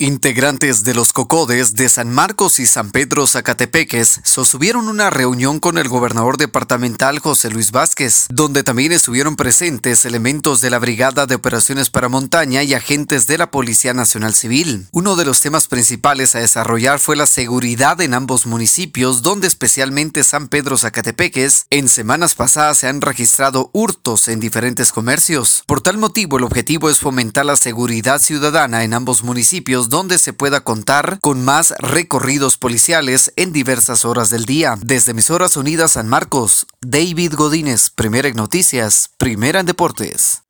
Integrantes de los COCODES de San Marcos y San Pedro Zacatepeques sostuvieron una reunión con el gobernador departamental José Luis Vázquez, donde también estuvieron presentes elementos de la Brigada de Operaciones para Montaña y agentes de la Policía Nacional Civil. Uno de los temas principales a desarrollar fue la seguridad en ambos municipios, donde especialmente San Pedro Zacatepeques, en semanas pasadas se han registrado hurtos en diferentes comercios. Por tal motivo, el objetivo es fomentar la seguridad ciudadana en ambos municipios donde se pueda contar con más recorridos policiales en diversas horas del día. Desde Emisoras Unidas San Marcos, David Godínez, Primera en Noticias, Primera en Deportes.